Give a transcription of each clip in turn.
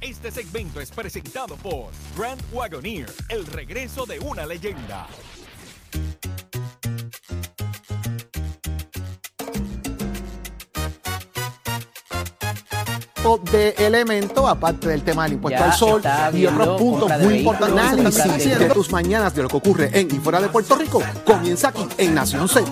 Este segmento es presentado por Grand Wagoneer, el regreso de una leyenda. de elemento, aparte del tema del impuesto Ya al sol y otros puntos muy importantes. Análisis de tus mañanas de lo que ocurre en y fuera de Puerto Rico comienza aquí en Nación Z.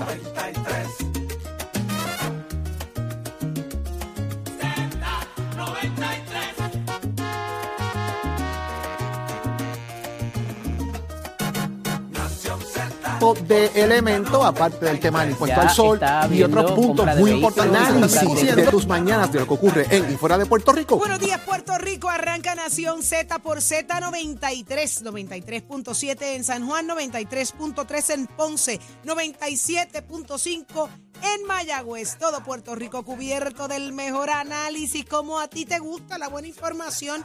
de elemento, aparte del tema del impuesto al sol y otros puntos muy importantes. Análisis de tus mañanas de lo que ocurre en y fuera de Puerto Rico. Buenos días, Puerto Rico. Arranca Nación Z por Z93, 93.7 en San Juan, 93.3 en Ponce, 97.5 en Mayagüez. Todo Puerto Rico cubierto del mejor análisis, como a ti te gusta, la buena información.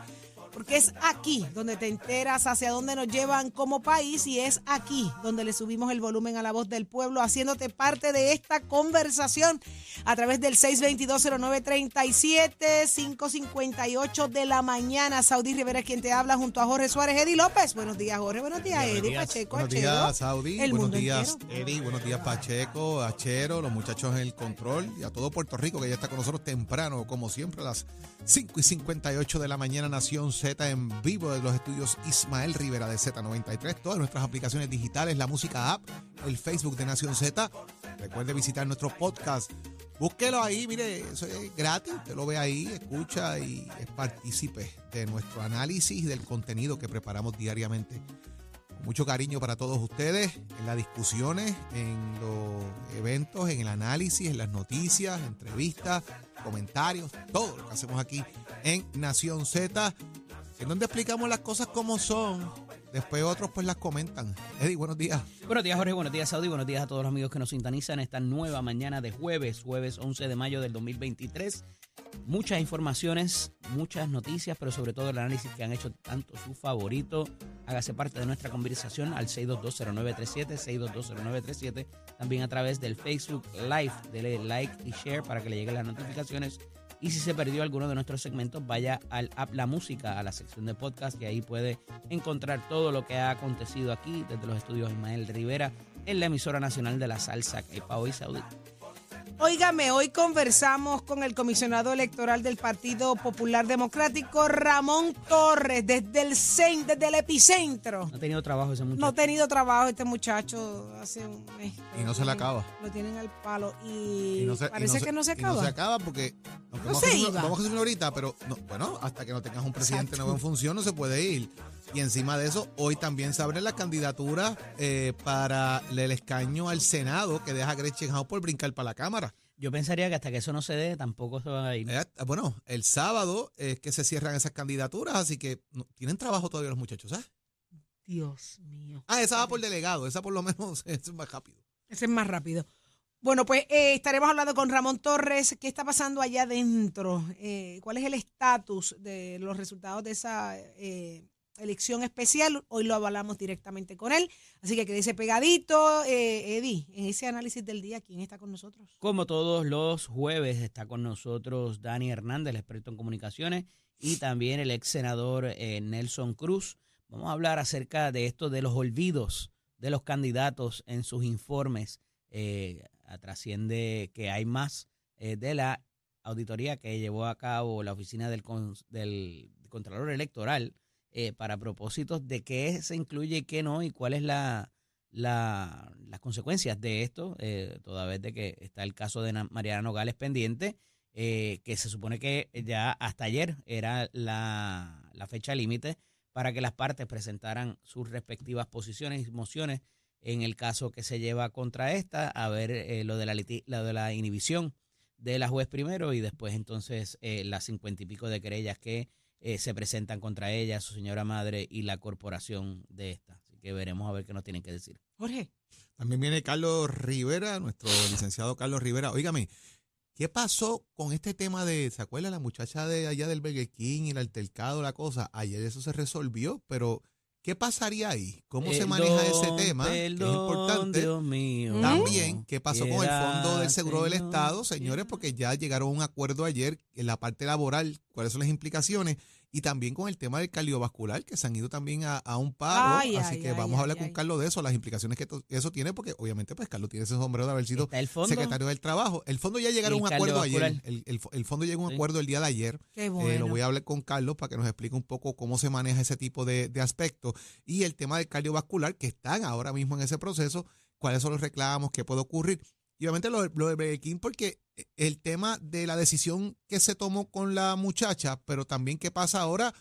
Porque es aquí donde te enteras hacia dónde nos llevan como país y es aquí donde le subimos el volumen a la voz del pueblo, haciéndote parte de esta conversación a través del 622-0937, 558 de la mañana. Saudi Rivera es quien te habla junto a Jorge Suárez, Eddie López. Buenos días, Jorge. Buenos días, Eddie, Pacheco, Buenos Achero. días, Saudi. El Buenos días, entero. Eri. Buenos días, Pacheco, Achero, los muchachos en el control y a todo Puerto Rico que ya está con nosotros temprano, como siempre, a las 5 y 58 de la mañana, Nación Z en vivo de los estudios Ismael Rivera de Z93. Todas nuestras aplicaciones digitales, la música app, el Facebook de Nación Z. Recuerde visitar nuestro podcast. Búsquelo ahí, mire, eso es gratis. Usted lo ve ahí, escucha y es partícipe de nuestro análisis y del contenido que preparamos diariamente mucho cariño para todos ustedes en las discusiones, en los eventos, en el análisis, en las noticias, entrevistas, comentarios, todo lo que hacemos aquí en Nación Z, en donde explicamos las cosas como son. Después otros pues las comentan. Eddie, buenos días. Buenos días, Jorge. Buenos días, Saudi. Buenos días a todos los amigos que nos sintonizan esta nueva mañana de jueves, jueves 11 de mayo del 2023. Muchas informaciones, muchas noticias, pero sobre todo el análisis que han hecho tanto su favorito. Hágase parte de nuestra conversación al 6220937, 6220937. También a través del Facebook Live. Dele like y share para que le lleguen las notificaciones. Y si se perdió alguno de nuestros segmentos, vaya al app La Música, a la sección de podcast, y ahí puede encontrar todo lo que ha acontecido aquí desde los estudios Ismael Rivera en la emisora nacional de la salsa, que hoy Saudí. Óigame, hoy conversamos con el comisionado electoral del Partido Popular Democrático, Ramón Torres, desde el, cen- desde el epicentro. No ha tenido trabajo ese muchacho. No ha tenido trabajo este muchacho hace un mes. Y no se le acaba. Lo tienen al palo y, Y no se- y parece que no se y acaba. no se acaba porque No vamos, se a hacerlo- iba. vamos a hacerlo ahorita, pero no, bueno, hasta que no tengas un presidente Exacto. nuevo en función no se puede ir. Y encima de eso, hoy también se abre la candidatura eh, para el escaño al Senado que deja a Gretchen House por brincar para la Cámara. Yo pensaría que hasta que eso no se dé, tampoco se va a ir. Eh, bueno, el sábado es que se cierran esas candidaturas, así que no- tienen trabajo todavía los muchachos, ¿sabes? Dios mío. Ah, esa va por delegado, esa por lo menos es más rápido. Ese es más rápido. Bueno, pues eh, estaremos hablando con Ramón Torres. ¿Qué está pasando allá adentro? Eh, ¿Cuál es el estatus de los resultados de esa eh, elección especial? Hoy lo hablamos directamente con él. Así que quédese pegadito. Eh, Eddie, en ese análisis del día, ¿quién está con nosotros? Como todos los jueves está con nosotros Dani Hernández, el experto en comunicaciones, y también el ex senador eh, Nelson Cruz. Vamos a hablar acerca de esto de los olvidos de los candidatos en sus informes. Eh, trasciende que hay más eh, de la auditoría que llevó a cabo la oficina del, del Contralor Electoral eh, para propósitos de qué se incluye y qué no y cuál es la, la- las consecuencias de esto, eh, toda vez de que está el caso de Na- Mariana Nogales pendiente, eh, que se supone que ya hasta ayer era la, fecha límite para que las partes presentaran sus respectivas posiciones y mociones en el caso que se lleva contra esta, a ver eh, lo, de la, lo de la inhibición de la juez primero y después entonces eh, las cincuenta y pico de querellas que eh, se presentan contra ella, su señora madre y la corporación de esta. Así que veremos a ver qué nos tienen que decir. Jorge. También viene Carlos Rivera, nuestro licenciado Carlos Rivera. Óigame, ¿qué pasó con este tema de, ¿se acuerda la muchacha de allá del Burger King y el altercado, la cosa? Ayer eso se resolvió, pero ¿qué pasaría ahí? ¿Cómo se maneja ese tema? que es importante. Dios mío. También, ¿qué pasó con el Fondo del Seguro del Estado, señores? Porque ya llegaron a un acuerdo ayer en la parte laboral, cuáles son las implicaciones, y también con el tema del cardiovascular, que se han ido también a, a un paro. Ay, así ay, que ay, vamos a hablar con. Carlos de eso, las implicaciones que eso tiene, porque obviamente, pues Carlos tiene ese sombrero de haber sido secretario del Trabajo. El fondo ya llegaron a ¿Y un acuerdo ayer. El, el fo- el fondo llegó a un Sí. acuerdo el día de ayer. Qué Eh, lo voy a hablar con Carlos para que nos explique un poco cómo se maneja ese tipo de, de aspectos. Y el tema del cardiovascular, que están ahora mismo en ese proceso, cuáles son los reclamos, qué puede ocurrir. Y obviamente lo, de- Burger porque el tema de la decisión que se tomó con la muchacha, pero también qué pasa ahora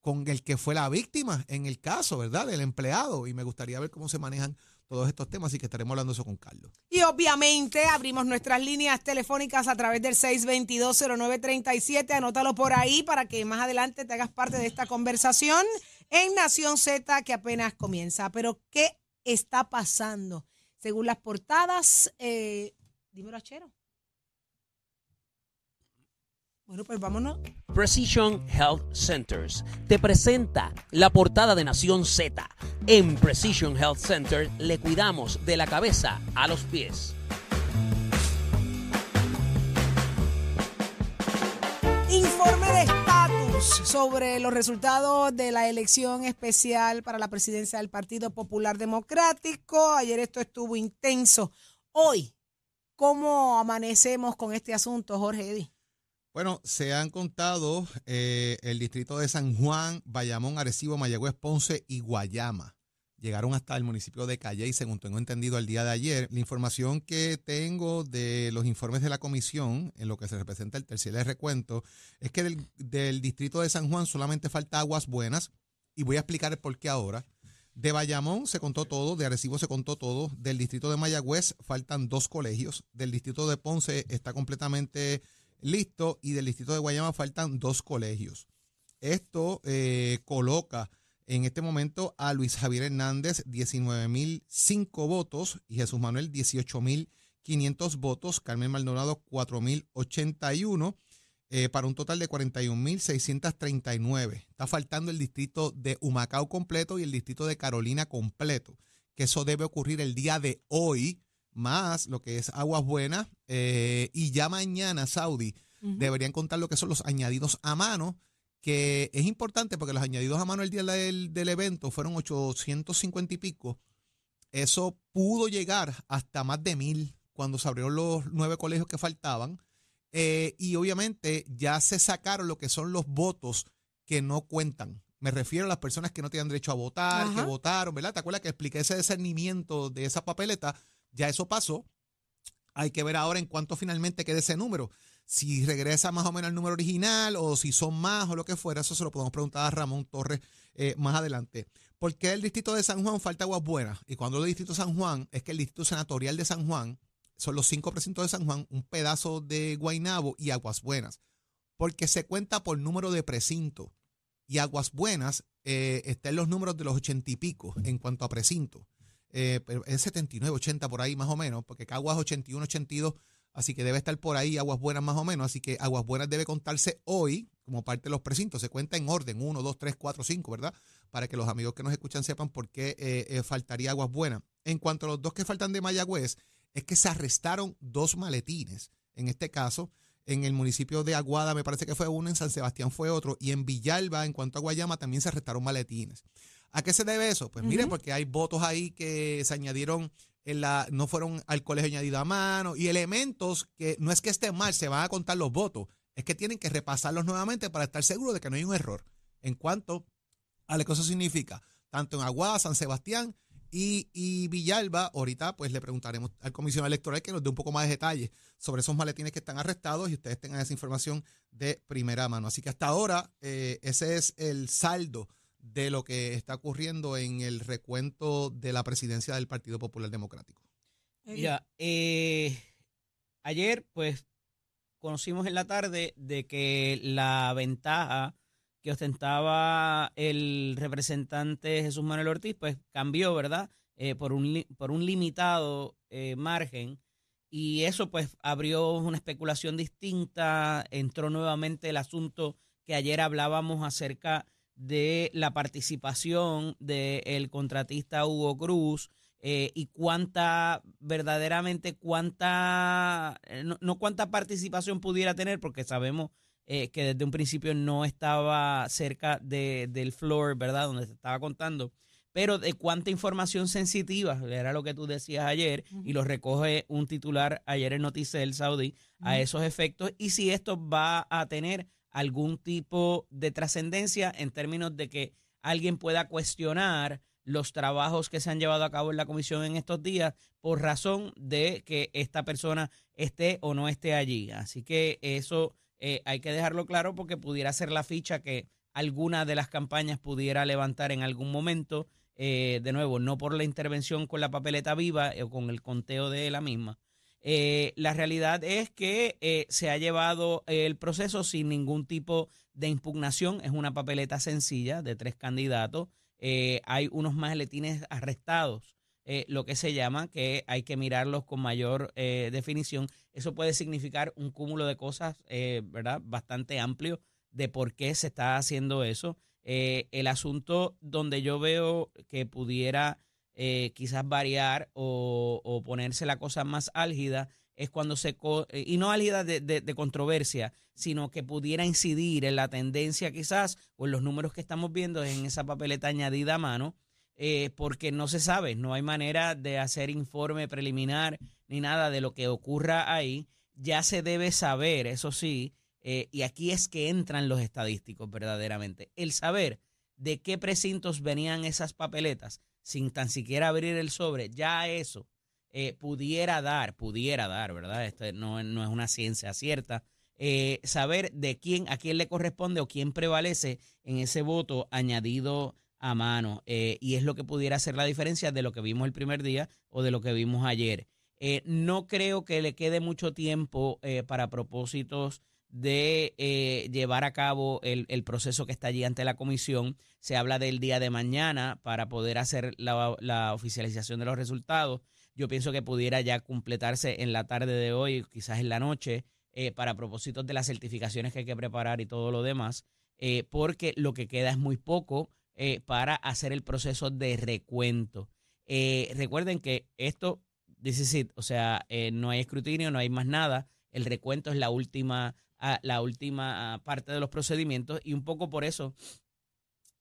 con el que fue la víctima en el caso, ¿verdad? Del empleado. Y me gustaría ver cómo se manejan todos estos temas, así que estaremos hablando eso con Carlos. Y obviamente abrimos nuestras líneas telefónicas a través del 622-0937. Anótalo por ahí para que más adelante te hagas parte de esta conversación en Nación Z que apenas comienza. Pero, ¿qué está pasando? Según las portadas, eh, dímelo, Achero. Bueno, pues vámonos. Precision Health Centers te presenta la portada de Nación Z. En Precision Health Center le cuidamos de la cabeza a los pies. Informe de sobre los resultados de la elección especial para la presidencia del Partido Popular Democrático. Ayer esto estuvo intenso. Hoy, ¿cómo amanecemos con este asunto, Jorge Eddy? Bueno, se han contado eh, el distrito de San Juan, Bayamón, Arecibo, Mayagüez, Ponce y Guayama. Llegaron hasta el municipio de Calley, según tengo entendido el día de ayer. La información que tengo de los informes de la comisión, en lo que se representa el tercer recuento, es que del, del distrito de San Juan solamente falta aguas buenas, y voy a explicar el por qué ahora. De Bayamón se contó todo, de Arecibo se contó todo, del distrito de Mayagüez faltan dos colegios, del distrito de Ponce está completamente listo y del distrito de Guayama faltan dos colegios. Esto eh, coloca en este momento a Luis Javier Hernández 19.005 votos y Jesús Manuel 18.500 votos, Carmen Maldonado 4.081 eh, para un total de 41.639. Está faltando el distrito de Humacao completo y el distrito de Carolina completo, que eso debe ocurrir el día de hoy, más lo que es Aguas Buenas, eh, y ya mañana, Saudi, deberían contar lo que son los añadidos a mano, que es importante porque los añadidos a mano el día del, del evento fueron 850 y pico. Eso pudo llegar hasta más de mil cuando se abrieron los nueve colegios que faltaban. Eh, y obviamente ya se sacaron lo que son los votos que no cuentan. Me refiero a las personas que no tienen derecho a votar, que votaron, ¿verdad? ¿Te acuerdas que expliqué ese discernimiento de esa papeleta? Ya eso pasó. Hay que ver ahora en cuánto finalmente queda ese número. Si regresa más o menos al número original o si son más o lo que fuera, eso se lo podemos preguntar a Ramón Torres eh, más adelante. ¿Por qué el distrito de San Juan falta aguas buenas? Y cuando el distrito de San Juan, es que el distrito senatorial de San Juan son los cinco precintos de San Juan, un pedazo de Guainabo y Aguas Buenas. Porque se cuenta por número de precinto. Y Aguas Buenas eh, está en los números de los ochenta y pico en cuanto a precinto. Eh, es 79, 80 por ahí más o menos, porque Caguas 81, 82, así que debe estar por ahí Aguas Buenas más o menos, así que Aguas Buenas debe contarse hoy como parte de los precintos, se cuenta en orden, 1, 2, 3, 4, 5, ¿verdad? Para que los amigos que nos escuchan sepan por qué eh, eh, faltaría Aguas Buenas. En cuanto a los dos que faltan de Mayagüez, es que se arrestaron dos maletines, en este caso, en el municipio de Aguada me parece que fue uno, en San Sebastián fue otro, y en Villalba, en cuanto a Guayama, también se arrestaron maletines. ¿A qué se debe eso? Pues mire, porque hay votos ahí que se añadieron en la, no fueron al colegio añadido a mano y elementos que no es que estén mal, se van a contar los votos, es que tienen que repasarlos nuevamente para estar seguros de que no hay un error. En cuanto a lo que eso significa, tanto en Aguada, San Sebastián y, Villalba, ahorita pues le preguntaremos al comisionado electoral que nos dé un poco más de detalles sobre esos maletines que están arrestados y ustedes tengan esa información de primera mano. Así que hasta ahora eh, ese es el saldo de lo que está ocurriendo en el recuento de la presidencia del Partido Popular Democrático. Mira, eh, ayer pues conocimos en la tarde de que la ventaja que ostentaba el representante Jesús Manuel Ortiz, pues cambió, ¿verdad? Eh, por, un, por un limitado eh, margen. Y eso pues abrió una especulación distinta, entró nuevamente el asunto que ayer hablábamos acerca de la participación del contratista Hugo Cruz eh, y cuánta, verdaderamente, cuánta, no, no, cuánta participación pudiera tener, porque sabemos eh, que desde un principio no estaba cerca de, del floor, ¿verdad? Donde se estaba contando, pero de cuánta información sensitiva, era lo que tú decías ayer, y lo recoge un titular ayer en Noticel Saudí, a esos efectos, y si esto va a tener algún tipo de trascendencia en términos de que alguien pueda cuestionar los trabajos que se han llevado a cabo en la comisión en estos días por razón de que esta persona esté o no esté allí. Así que eso eh, hay que dejarlo claro porque pudiera ser la ficha que alguna de las campañas pudiera levantar en algún momento. Eh, de nuevo, no por la intervención con la papeleta viva o con el conteo de la misma. Eh, la realidad es que se ha llevado el proceso sin ningún tipo de impugnación. Es una papeleta sencilla de tres candidatos. hay unos maletines arrestados eh, lo que se llama, que hay que mirarlos con mayor eh, definición. Eso puede significar un cúmulo de cosas, eh, ¿verdad? Bastante amplio de por qué se está haciendo eso. el asunto donde yo veo que pudiera quizás variar o, ponerse la cosa más álgida es cuando se, y no álgida de, controversia, sino que pudiera incidir en la tendencia quizás o en los números que estamos viendo en esa papeleta añadida a mano, eh, porque no se sabe, no hay manera de hacer informe preliminar ni nada de lo que ocurra ahí. Ya se debe saber, eso sí, eh, y aquí es que entran los estadísticos verdaderamente. El saber de qué precintos venían esas papeletas sin tan siquiera abrir el sobre, ya eso eh, pudiera dar, pudiera dar, ¿verdad? Esto no, no es una ciencia cierta. saber de quién, a quién le corresponde o quién prevalece en ese voto añadido a mano eh, y es lo que pudiera hacer la diferencia de lo que vimos el primer día o de lo que vimos ayer. Eh, no creo que le quede mucho tiempo eh, para propósitos de llevar a cabo el, proceso que está allí ante la comisión. Se habla del día de mañana para poder hacer la, la oficialización de los resultados. Yo pienso que pudiera ya completarse en la tarde de hoy, quizás en la noche, para propósitos de las certificaciones que hay que preparar y todo lo demás, porque lo que queda es muy poco. Eh, para hacer el proceso de recuento. Eh, recuerden que esto, dice o sea, eh, no hay escrutinio, no hay más nada. El recuento es la última, ah, la última parte de los procedimientos y un poco por eso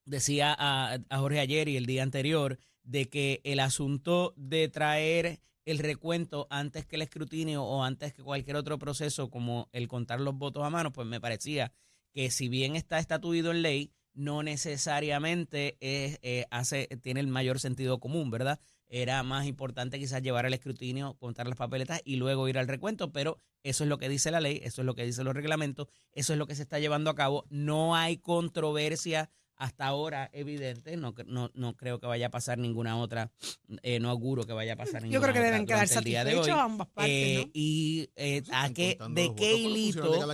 decía a, a Jorge ayer y el día anterior de que el asunto de traer el recuento antes que el escrutinio o antes que cualquier otro proceso como el contar los votos a mano, pues me parecía que si bien está estatuido en ley, no necesariamente es, eh, hace, tiene el mayor sentido común, ¿verdad? Era más importante quizás llevar al escrutinio, contar las papeletas y luego ir al recuento, pero eso es lo que dice la ley, eso es lo que dicen los reglamentos, eso es lo que se está llevando a cabo. No hay controversia hasta ahora evidente, no, no, no creo que vaya a pasar ninguna otra, eh, no auguro que vaya a pasar ninguna Yo creo que deben quedar satisfechos ambas partes, eh, Y a qué, de qué hilito,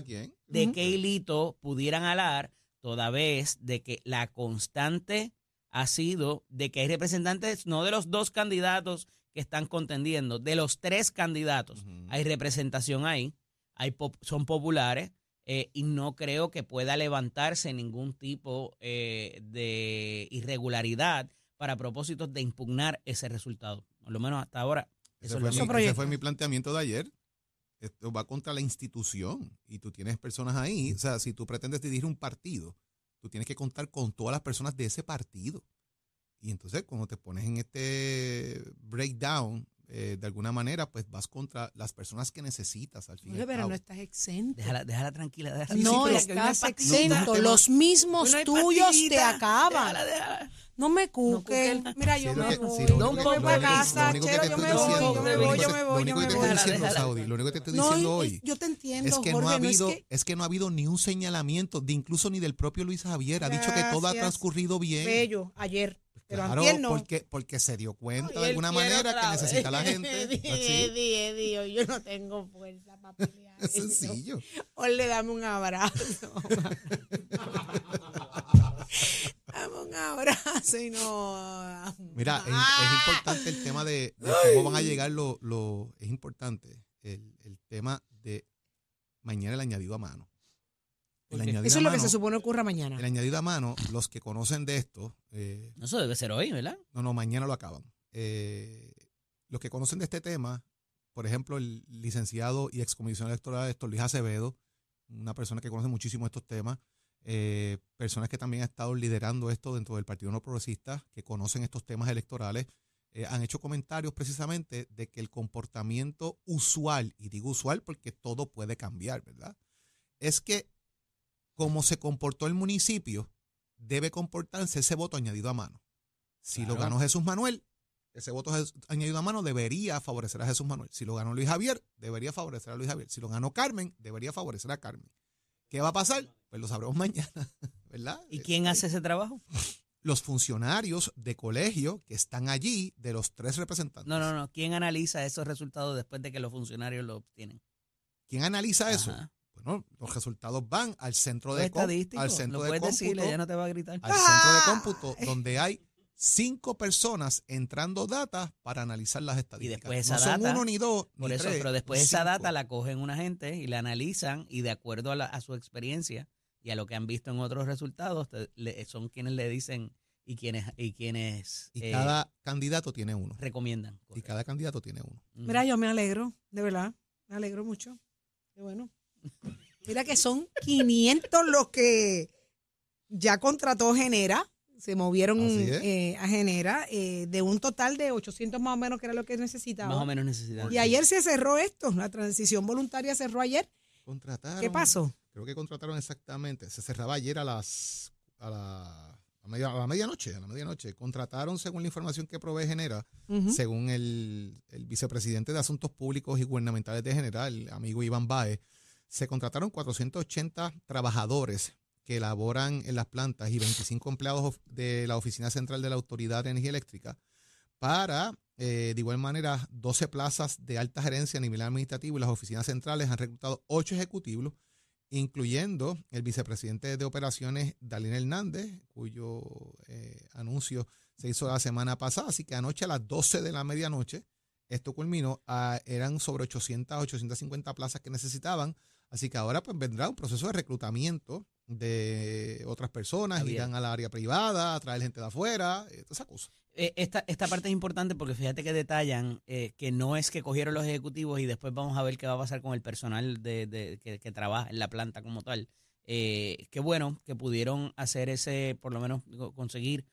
de qué hilito pudieran alar toda vez de que la constante ha sido de que hay representantes, no de los dos candidatos que están contendiendo, de los tres candidatos. Hay representación ahí, hay son populares eh, y no creo que pueda levantarse ningún tipo eh, de irregularidad para propósitos de impugnar ese resultado. Por lo menos hasta ahora. Eso ese fue mi planteamiento de ayer esto va contra la institución y tú tienes personas ahí. O sea, si tú pretendes dirigir un partido, tú tienes que contar con todas las personas de ese partido. Y entonces, cuando te pones en este breakdown, eh, de alguna manera, pues vas contra las personas que necesitas al final. Pero no estás exento. Déjala, déjala tranquila. no, estás exento. Los mismos tuyos te acaban. No me cuques. Mira, yo me voy. No me voy para casa. yo me voy, yo me voy, yo me voy, yo me voy. Lo único que te estoy diciendo hoy. Yo te entiendo, es que no ha habido, es que no ha habido ni un señalamiento, de incluso ni del propio Luis Javier. Ha dicho que todo ha transcurrido bien. Bello, ayer. Pero claro, porque, porque se dio cuenta de alguna manera que necesita la gente. Eddie, Eddie, yo no tengo fuerza para pelear. Es sencillo. O le dame un abrazo. Dame un abrazo y no. Mira, es, es Ah. importante el tema de, de cómo van a llegar los... Lo, es importante el, el tema de mañana el añadido a mano. Eso a es lo que mano- se supone ocurra mañana. El añadido a mano, los que conocen de esto, eh, Eso debe ser hoy, ¿verdad? no, no, mañana lo acaban. Eh, los que conocen de este tema, por ejemplo, el licenciado y excomisionado electoral Héctor Luis Acevedo, una persona que conoce muchísimo estos temas, eh, personas que también han estado liderando esto dentro del Partido No Progresista, que conocen estos temas electorales, eh, han hecho comentarios precisamente de que el comportamiento usual, y digo usual porque todo puede cambiar, ¿verdad? Es que como se comportó el municipio, debe comportarse ese voto añadido a mano. Si lo ganó Jesús Manuel, ese voto añadido a mano debería favorecer a Jesús Manuel. Si lo ganó Luis Javier, debería favorecer a Luis Javier. Si lo ganó Carmen, debería favorecer a Carmen. ¿Qué va a pasar? Pues lo sabremos mañana, ¿verdad? ¿Y quién hace ese trabajo? Los funcionarios de colegio que están allí, de los tres representantes. No, no, no. ¿Quién analiza esos resultados después de que los funcionarios lo obtienen? ¿Quién analiza eso? Bueno, los resultados van al centro de cómputo, al centro lo de cómputo, decirle, ella no te va a gritar. al centro de cómputo, donde hay cinco personas entrando data para analizar las estadísticas. después esa no son data- uno ni dos, Por ni eso, tres, pero después esa data la cogen una gente y la analizan y de acuerdo a, la- a su experiencia y a lo que han visto en otros resultados, te- le- son quienes le dicen y quienes y quienes Y eh, cada candidato tiene uno. recomiendan. Y cada candidato tiene uno. Mira, yo me alegro, de verdad. Me alegro mucho. Qué bueno. Mira que son 500 los que ya contrató Genera. Se movieron eh, a Genera eh, de un total de 800 más o menos, que era lo que necesitaba. Más o menos necesitan. Y ayer se cerró esto. La transición voluntaria cerró ayer. Contrataron. ¿Qué pasó? Creo que contrataron exactamente. Se cerraba ayer a las a la, a media- a la medianoche. A la medianoche. Contrataron, según la información que provee Genera, según el, el vicepresidente de Asuntos Públicos y Gubernamentales de Genera, el amigo Iván Baez, se contrataron 480 trabajadores que elaboran en las plantas y 25 empleados de la Oficina Central de la Autoridad de Energía Eléctrica para, eh, de igual manera, 12 plazas de alta gerencia a nivel administrativo y las oficinas centrales han reclutado 8 ejecutivos, incluyendo el vicepresidente de operaciones, Dalín Hernández, cuyo eh, anuncio se hizo la semana pasada. Así que anoche a las 12 de la medianoche, esto culminó, eran sobre 800, 850 plazas que necesitaban. Así que ahora pues vendrá un proceso de reclutamiento de otras personas, irán al área privada, a traer gente de afuera, eh, esa cosa. Eh, esta, esta parte es importante porque fíjate que detallan eh, que no es que cogieron los ejecutivos y después vamos a ver qué va a pasar con el personal de, de- que, que trabaja en la planta como tal. Eh, qué bueno que pudieron hacer ese, por lo menos co- conseguir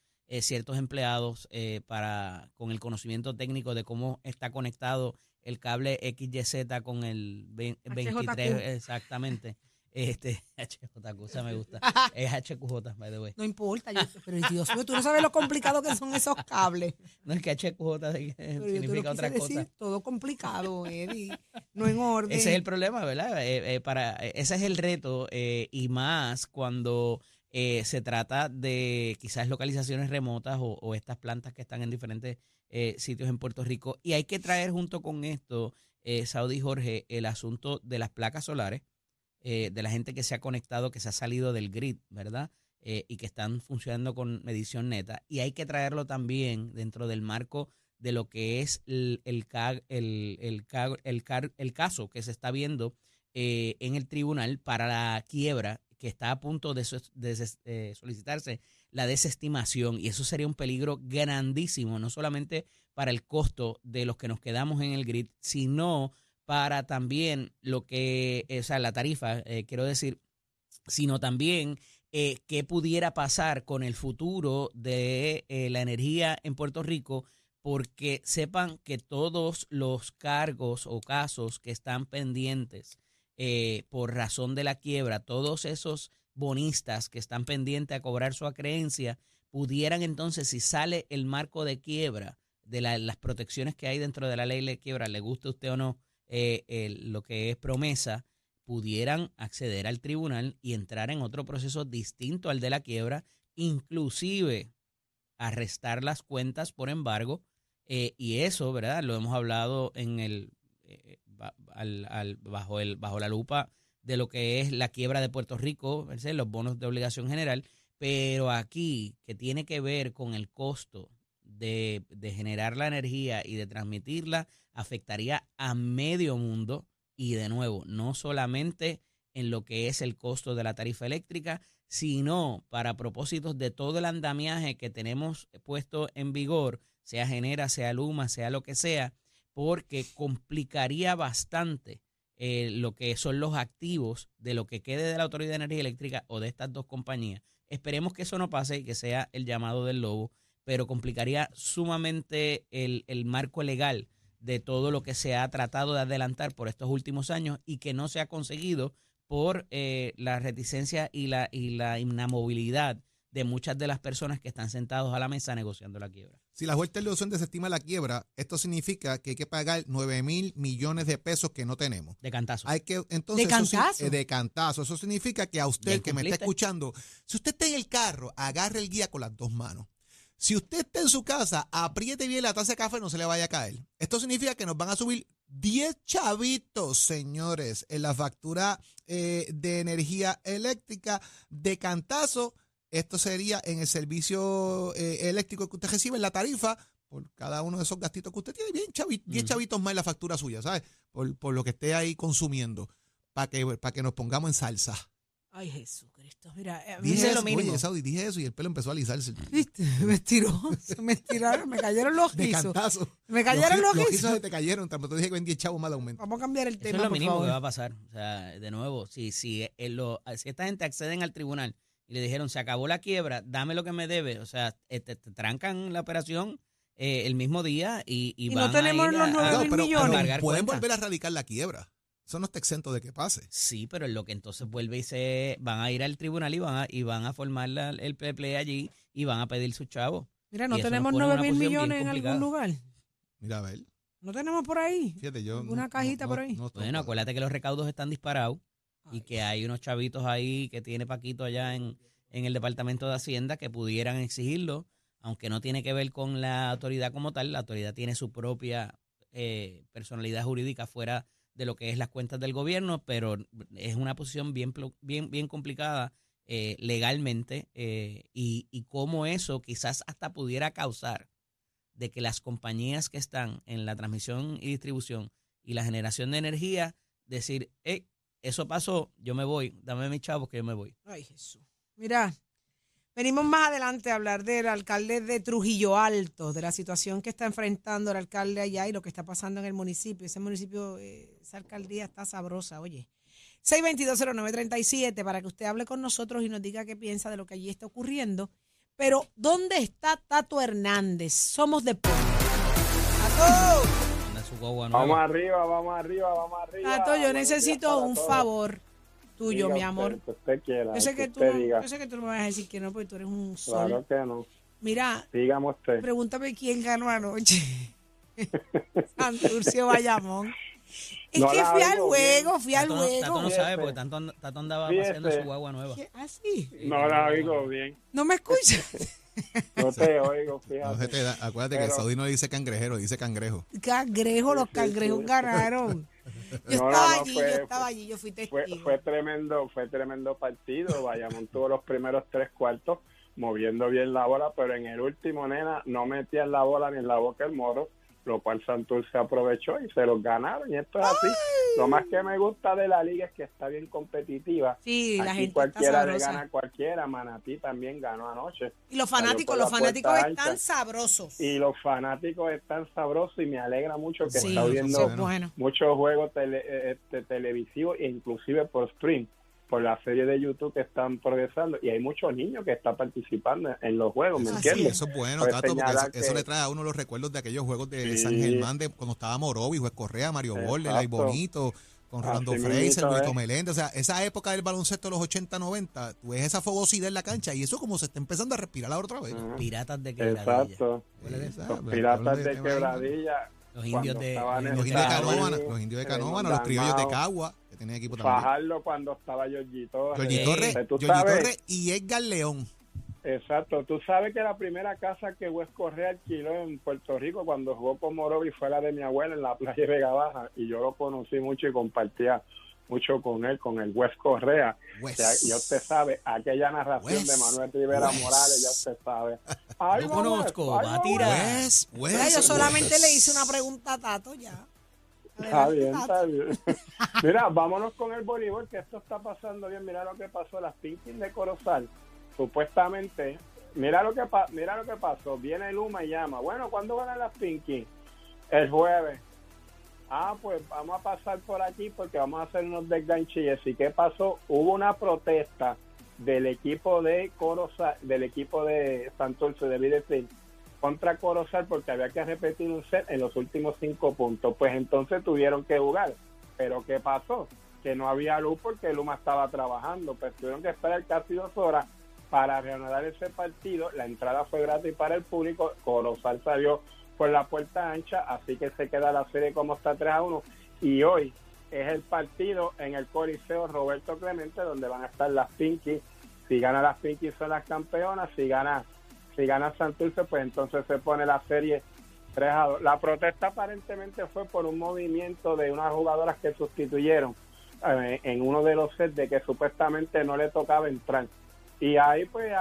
ciertos empleados para con el conocimiento técnico de cómo está conectado el cable XYZ con el ve- HJQ. 23, exactamente. Este, HJQ, esa me gusta. Es HQJ, by the way. No importa. yo- pero Dios mío, tú no sabes lo complicado que son esos cables. No es que HQJ significa otra cosa. decir todo complicado, Eddie. No en orden. Ese es el problema, ¿verdad? Eh, eh, para, ese es el reto eh, y más cuando eh, se trata de quizás localizaciones remotas o, o estas plantas que están en diferentes eh, sitios en Puerto Rico. Y hay que traer junto con esto, eh, Saudi Jorge, el asunto de las placas solares, eh, de la gente que se ha conectado, que se ha salido del grid, ¿verdad? Eh, y que están funcionando con medición neta. Y hay que traerlo también dentro del marco de lo que es el, el, el, el, el caso que se está viendo eh, en el tribunal para la quiebra que está a punto de, solicitarse la desestimación y eso sería un peligro grandísimo, no solamente para el costo de los que nos quedamos en el grid, sino para también lo que, eh, o sea, la tarifa, eh, quiero decir, sino también eh, qué pudiera pasar con el futuro de la energía en Puerto Rico, porque sepan que todos los cargos o casos que están pendientes por razón de la quiebra, todos esos bonistas que están pendientes a cobrar su acreencia, pudieran entonces, si sale el marco de quiebra, de la- las protecciones que hay dentro de la ley de quiebra, le guste a usted o no eh, lo que es promesa, pudieran acceder al tribunal y entrar en otro proceso distinto al de la quiebra, inclusive arrestar las cuentas por embargo, eh, y eso, ¿verdad? Lo hemos hablado en el, eh, al- al- bajo, el, bajo la lupa de lo que es la quiebra de Puerto Rico, ¿verdad? los bonos de obligación general, Pero aquí, que tiene que ver con el costo de, de generar la energía y de transmitirla, afectaría a medio mundo y de nuevo, no solamente en lo que es el costo de la tarifa eléctrica, sino para propósitos de todo el andamiaje que tenemos puesto en vigor, sea Genera, sea Luma, sea lo que sea, porque complicaría bastante eh, lo que son los activos de lo que quede de la Autoridad de Energía Eléctrica o de estas dos compañías. Esperemos que eso no pase y que sea el llamado del lobo, pero complicaría sumamente el, el marco legal de todo lo que se ha tratado de adelantar por estos últimos años y que no se ha conseguido por eh, la reticencia y la, y la inamovilidad de muchas de las personas que están sentados a la mesa negociando la quiebra. Si la Junta de se desestima la quiebra, esto significa que hay que pagar 9 mil millones de pesos que no tenemos. De cantazo. Hay que, entonces, ¿De eso cantazo? eh, de cantazo. Eso significa que a usted que me está escuchando, si usted está en el carro, agarre el guía con las dos manos. Si usted está en su casa, apriete bien la taza de café y no se le vaya a caer. Esto significa que nos van a subir 10 chavitos, señores, en la factura eh, de energía eléctrica de cantazo. Esto sería en el servicio eh, eléctrico que usted recibe en la tarifa por cada uno de esos gastitos que usted tiene, bien chavi- 10 Ujú. chavitos más en la factura suya, ¿sabes? Por, por lo que esté ahí consumiendo, para que, para que nos pongamos en salsa. Ay, Jesucristo. Mira, eh, Dije eso, lo mínimo. oye, Saudi, dije eso y el pelo empezó a alisarse. ¿Viste? Me estiró, se me estiraron, me cayeron los De guisos. cantazo. Me cayeron los Los guisos. guisos se te cayeron, tampoco te dije que ven 10 chavos más de aumento. Vamos a cambiar el Eso tema, es lo por mínimo favor. que va a pasar. O sea, de nuevo, si, si, eh, lo- si esta gente acceden al tribunal y le dijeron, se acabó la quiebra, dame lo que me debe, o sea, eh, te, te trancan la operación eh, el mismo día y, y Y no van tenemos a ir los a- nueve a- No, mil pero, a millones. pueden volver a radicar la quiebra. Eso no está exento de que pase. Sí, pero en lo que entonces vuelve y se van a ir al tribunal y van a, y van a formar la- el play allí y van a pedir sus chavos. Mira, no tenemos pone en 9 una mil millones en algún lugar. Mira, a ver. No tenemos por ahí. Fíjate, yo. Una no- cajita no- por ahí. no Bueno, acuérdate que los recaudos están disparados y que hay unos chavitos ahí que tiene Paquito allá en, en el Departamento de Hacienda que pudieran exigirlo, aunque no tiene que ver con la autoridad como tal, la autoridad tiene su propia eh, personalidad jurídica fuera de lo que es las cuentas del gobierno, pero es una posición bien, bien, bien complicada eh, legalmente eh, y, y cómo eso quizás hasta pudiera causar de que las compañías que están en la transmisión y distribución y la generación de energía, decir, hey, eso pasó, yo me voy, dame mis chavos que yo me voy. Ay, Jesús. Mira, venimos más adelante a hablar del alcalde de Trujillo Alto, de la situación que está enfrentando el alcalde allá y lo que está pasando en el municipio. Ese municipio, eh, esa alcaldía está sabrosa, oye. 6220937 para que usted hable con nosotros y nos diga qué piensa de lo que allí está ocurriendo. Pero, ¿dónde está Tato Hernández? Somos deporte. ¡Tato! Vamos arriba, vamos arriba, vamos arriba. Tato, yo necesito un todos. favor tuyo, Diga mi amor. usted quiera, Yo sé, que tú no, diga. yo sé que tú no me vas a decir que no, porque tú eres un sol. Claro que no. Mira, Dígame usted. pregúntame quién ganó anoche. Santurcio Bayamón. Es No que fui al juego, fui al Tato, no- Tato juego. no sabe porque Tato, and- Tato andaba paseando su guagua nueva. ¿Qué? ¿Ah, sí? No la oigo bien. ¿No me escuchas? No te oigo, No fíjate. se te da- acuérdate que Pero- Saudi no dice cangrejero, dice cangrejo. Cangrejo, los cangrejos ganaron. Yo No, estaba no, allí, fue- yo estaba allí, yo fui Fue, testigo. fue tremendo, fue tremendo partido. Bayamón tuvo los primeros tres cuartos moviendo bien la bola, pero en el último, nena, no metían la bola ni en la boca el moro, lo cual Santurce aprovechó y se los ganaron. Y esto es así. Lo más que me gusta de la liga es que está bien competitiva. Sí, la gente cualquiera le gana a cualquiera. Manatí también ganó anoche. Y los fanáticos, los fanáticos están sabrosos. Y los fanáticos están sabrosos y me alegra mucho que Sí, está viendo bueno. muchos juegos tele- eh, este, televisivos e inclusive por stream por la serie de YouTube que están progresando y hay muchos niños que están participando en los juegos, ¿me entiendes? eso es bueno, Pues Tato, porque eso, le trae a uno los recuerdos de aquellos juegos de Sí. San Germán, de cuando estaba Morovi, Juez Correa, Mario Ay Exacto. Bonito, con Rolando Así Fraser, mismito Luis. Meléndez, o sea, esa época del baloncesto de los 80-90, tú ves esa fogosidad en la cancha y eso como se está empezando a respirar ahora otra vez. Piratas de quebradilla. Exacto. Los piratas de quebradilla. Los indios de- Los indios de Canóvana, los indios de Canóvana, los criollos de Cagua, equipo también. Fajardo cuando estaba Torres. Georgie Sí. Torres, Pues tú Georgie sabes- Torres y Edgar León. Exacto, tú sabes que la primera casa que Wes Correa alquiló en Puerto Rico cuando jugó con Morovi fue la de mi abuela en la playa de Vega Baja y yo lo conocí mucho y compartía mucho con él, con el West Correa. Wes. O sea, ya usted sabe, aquella narración Wes. de Manuel Rivera Wes. Morales, ya usted sabe. Lo va conozco, va a Wes. tirar. Wes, Wes, Mira, yo solamente Wes. le hice una pregunta a Tato ya. Está bien, está bien. Mira, vámonos con el voleibol, que esto está pasando bien. Mira lo que pasó, las Pinkies de Corozal. Supuestamente, mira lo que mira lo que pasó. Viene Luma y llama. Bueno, ¿cuándo van a las Pinkies? El jueves. Ah, pues vamos a pasar por aquí porque vamos a hacer unos desganchilles. ¿Y qué pasó? Hubo una protesta del equipo de Corozal, del equipo de Santurce, de Videfield, contra Corozal porque había que repetir un set en los últimos cinco puntos. Pues entonces tuvieron que jugar. Pero ¿qué pasó? Que no había luz porque Luma estaba trabajando. Pues tuvieron que esperar casi dos horas para reanudar ese partido. La entrada fue gratis para el público. Corozal salió por la puerta ancha, así que se queda la serie como está 3 a 1. Y hoy es el partido en el Coliseo Roberto Clemente, donde van a estar las Pinkies. Si gana las Pinkies son las campeonas, si gana si gana Santurce, pues entonces se pone la serie 3 a 2. La protesta aparentemente fue por un movimiento de unas jugadoras que sustituyeron eh, en uno de los sets de que supuestamente no le tocaba entrar. Y ahí pues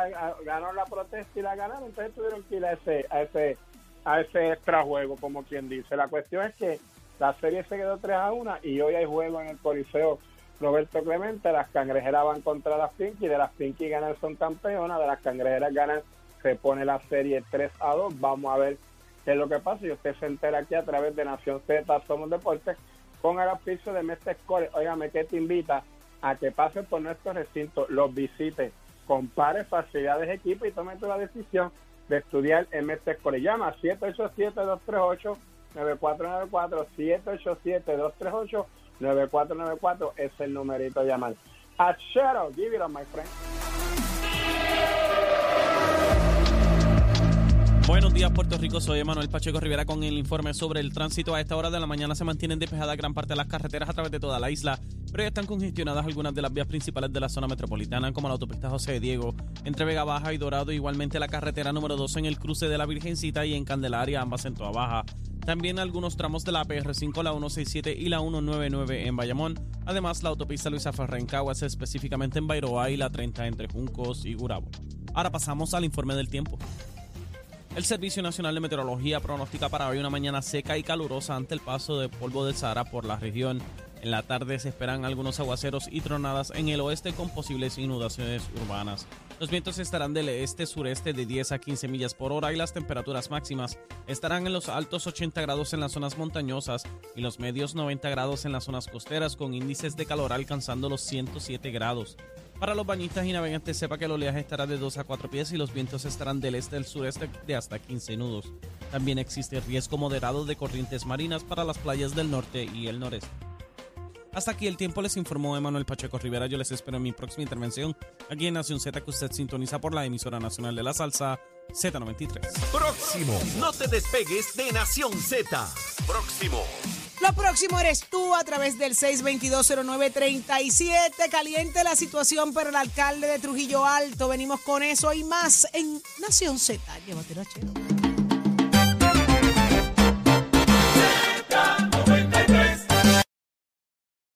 ganó la protesta y la ganaron, entonces tuvieron que ir a ese, a ese, a ese extra juego, como quien dice. La cuestión es que la serie se quedó 3 a 1 y hoy hay juego en el Coliseo Roberto Clemente, las cangrejeras van contra las Pinky, de las Pinky ganan son campeonas, de las cangrejeras ganan, se pone la serie 3 a 2, vamos a ver qué es lo que pasa y usted se entera aquí a través de Nación Z, Somos Deportes, con el auspicio de Mestre Score, óigame que te invita a que pase por nuestro recinto, los visite, compare facilidades, equipo y tome la decisión de estudiar en Mestre Score. Llama 787-238-9494, 787-238-9494 es el numerito a llamar. A Shadow, give it on my friend. Buenos días, Puerto Rico. Soy Manuel Pacheco Rivera con el informe sobre el tránsito. A esta hora de la mañana se mantienen despejadas gran parte de las carreteras a través de toda la isla, pero ya están congestionadas algunas de las vías principales de la zona metropolitana, como la autopista José Diego, entre Vega Baja y Dorado, igualmente la carretera número 12 en el cruce de la Virgencita y en Candelaria, ambas en Toa Baja. También algunos tramos de la PR5, la 167 y la 199 en Bayamón. Además, la autopista Luisa Ferrer en Caguas, específicamente en Bairoa y la 30 entre Juncos y Gurabo. Ahora pasamos al informe del tiempo. El Servicio Nacional de Meteorología pronostica para hoy una mañana seca y calurosa ante el paso de polvo del Sahara por la región. En la tarde se esperan algunos aguaceros y tronadas en el oeste con posibles inundaciones urbanas. Los vientos estarán del este-sureste de 10 a 15 millas por hora y las temperaturas máximas estarán en los altos 80 grados en las zonas montañosas y los medios 90 grados en las zonas costeras con índices de calor alcanzando los 107 grados. Para los bañistas y navegantes, sepa que el oleaje estará de 2 a 4 pies y los vientos estarán del este al sureste de hasta 15 nudos. También existe riesgo moderado de corrientes marinas para las playas del norte y el noreste. Hasta aquí el tiempo, les informó Emanuel Pacheco Rivera. Yo les espero en mi próxima intervención aquí en Nación Z, que usted sintoniza por la emisora nacional de la salsa Z93. Próximo. No te despegues de Nación Z. Próximo. Lo próximo eres tú a través del 6220937. Caliente la situación para el alcalde de Trujillo Alto. Venimos con eso y más en Nación Z. Llévatelo, Chelo.